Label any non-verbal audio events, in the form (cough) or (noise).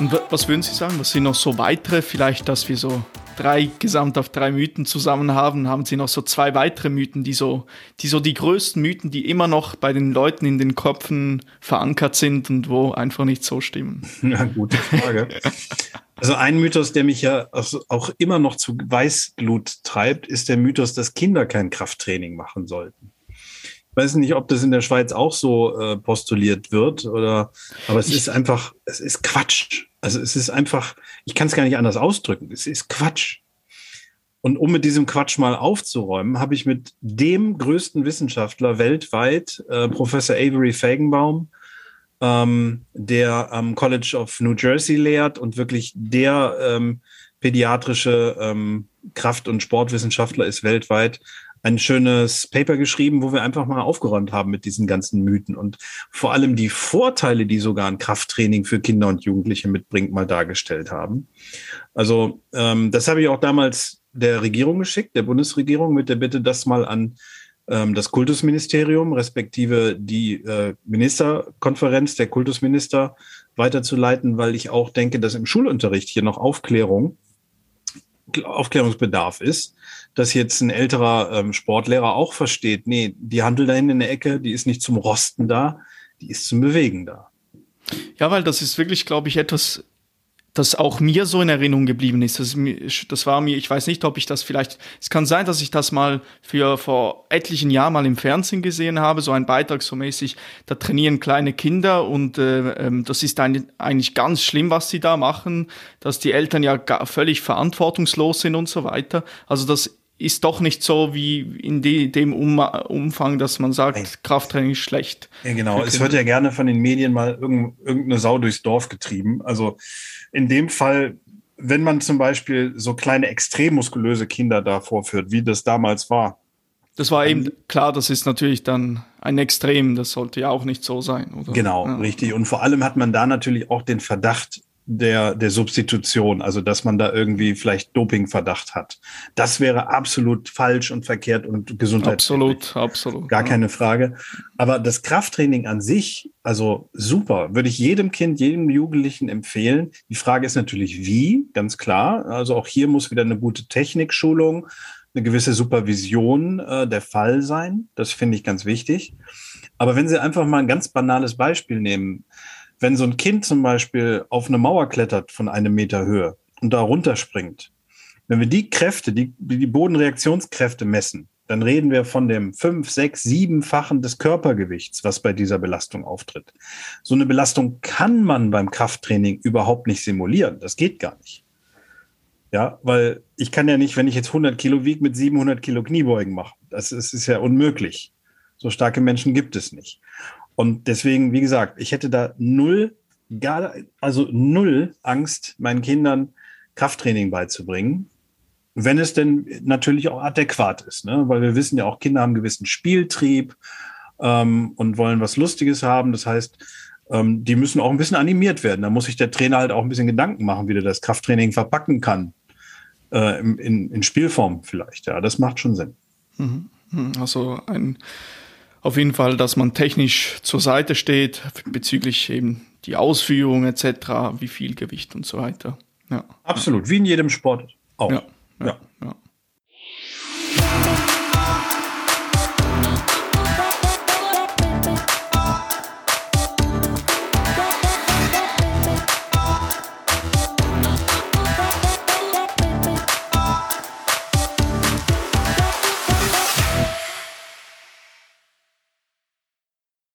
Und was würden Sie sagen? Was sind noch so weitere, vielleicht, dass wir so drei gesamt auf drei Mythen zusammen haben, haben Sie noch so zwei weitere Mythen, die so, die so die größten Mythen, die immer noch bei den Leuten in den Köpfen verankert sind und wo einfach nicht so stimmen? (laughs) Ja, gute Frage. Also ein Mythos, der mich ja auch immer noch zu Weißglut treibt, ist der Mythos, dass Kinder kein Krafttraining machen sollten weiß nicht, ob das in der Schweiz auch so äh, postuliert wird oder, aber es ist einfach, es ist Quatsch. Also es ist einfach, ich kann es gar nicht anders ausdrücken. Es ist Quatsch. Und um mit diesem Quatsch mal aufzuräumen, habe ich mit dem größten Wissenschaftler weltweit, äh, Professor Avery Fagenbaum, ähm, der am College of New Jersey lehrt und wirklich der ähm, pädiatrische ähm, Kraft- und Sportwissenschaftler ist weltweit, ein schönes Paper geschrieben, wo wir einfach mal aufgeräumt haben mit diesen ganzen Mythen und vor allem die Vorteile, die sogar ein Krafttraining für Kinder und Jugendliche mitbringt, mal dargestellt haben. Also ähm, das habe ich auch damals der Regierung geschickt, der Bundesregierung, mit der Bitte, das mal an ähm, das Kultusministerium, respektive die äh, Ministerkonferenz der Kultusminister weiterzuleiten, weil ich auch denke, dass im Schulunterricht hier noch Aufklärung Aufklärungsbedarf ist, dass jetzt ein älterer ähm, Sportlehrer auch versteht, nee, die Handel da hinten in der Ecke, die ist nicht zum Rosten da, die ist zum Bewegen da. Ja, weil das ist wirklich, glaube ich, etwas, das auch mir so in Erinnerung geblieben ist. Das, das, war mir, ich weiß nicht, ob ich das vielleicht, es kann sein, dass ich das mal für vor etlichen Jahren mal im Fernsehen gesehen habe, so ein Beitrag so mäßig, da trainieren kleine Kinder und äh, ähm, das ist ein, eigentlich ganz schlimm, was sie da machen, dass die Eltern ja völlig verantwortungslos sind und so weiter. Also das ist doch nicht so wie in die, dem um, Umfang, dass man sagt, Nein. Krafttraining ist schlecht. Ja, genau. Es wird ja gerne von den Medien mal irgendeine Sau durchs Dorf getrieben. Also in dem Fall, wenn man zum Beispiel so kleine extrem muskulöse Kinder da vorführt, wie das damals war. Das war eben klar, das ist natürlich dann ein Extrem, das sollte ja auch nicht so sein, oder? Genau, ja. richtig. Und vor allem hat man da natürlich auch den Verdacht, der, der Substitution, also dass man da irgendwie vielleicht Dopingverdacht hat. Das wäre absolut falsch und verkehrt und gesundheitlich. Absolut, absolut. Gar ja. keine Frage. Aber das Krafttraining an sich, also super, würde ich jedem Kind, jedem Jugendlichen empfehlen. Die Frage ist natürlich wie, ganz klar. Also auch hier muss wieder eine gute Technikschulung, eine gewisse Supervision äh, der Fall sein. Das finde ich ganz wichtig. Aber wenn Sie einfach mal ein ganz banales Beispiel nehmen, wenn so ein Kind zum Beispiel auf eine Mauer klettert von einem Meter Höhe und da runterspringt, wenn wir die Kräfte, die, die Bodenreaktionskräfte messen, dann reden wir von dem fünf, sechs, siebenfachen des Körpergewichts, was bei dieser Belastung auftritt. So eine Belastung kann man beim Krafttraining überhaupt nicht simulieren. Das geht gar nicht. Ja, weil ich kann ja nicht, wenn ich jetzt 100 Kilo wiege, mit 700 Kilo Kniebeugen machen. Das ist, ist ja unmöglich. So starke Menschen gibt es nicht. Und deswegen, wie gesagt, ich hätte da null, gar, also null Angst, meinen Kindern Krafttraining beizubringen. Wenn es denn natürlich auch adäquat ist, ne? weil wir wissen ja auch, Kinder haben einen gewissen Spieltrieb ähm, und wollen was Lustiges haben. Das heißt, ähm, die müssen auch ein bisschen animiert werden. Da muss sich der Trainer halt auch ein bisschen Gedanken machen, wie der das Krafttraining verpacken kann. Äh, in, in Spielform vielleicht. Ja, das macht schon Sinn. Mhm. Also ein auf jeden Fall, dass man technisch zur Seite steht bezüglich eben die Ausführung etc., wie viel Gewicht und so weiter. Ja. Absolut, wie in jedem Sport auch. ja. ja. ja.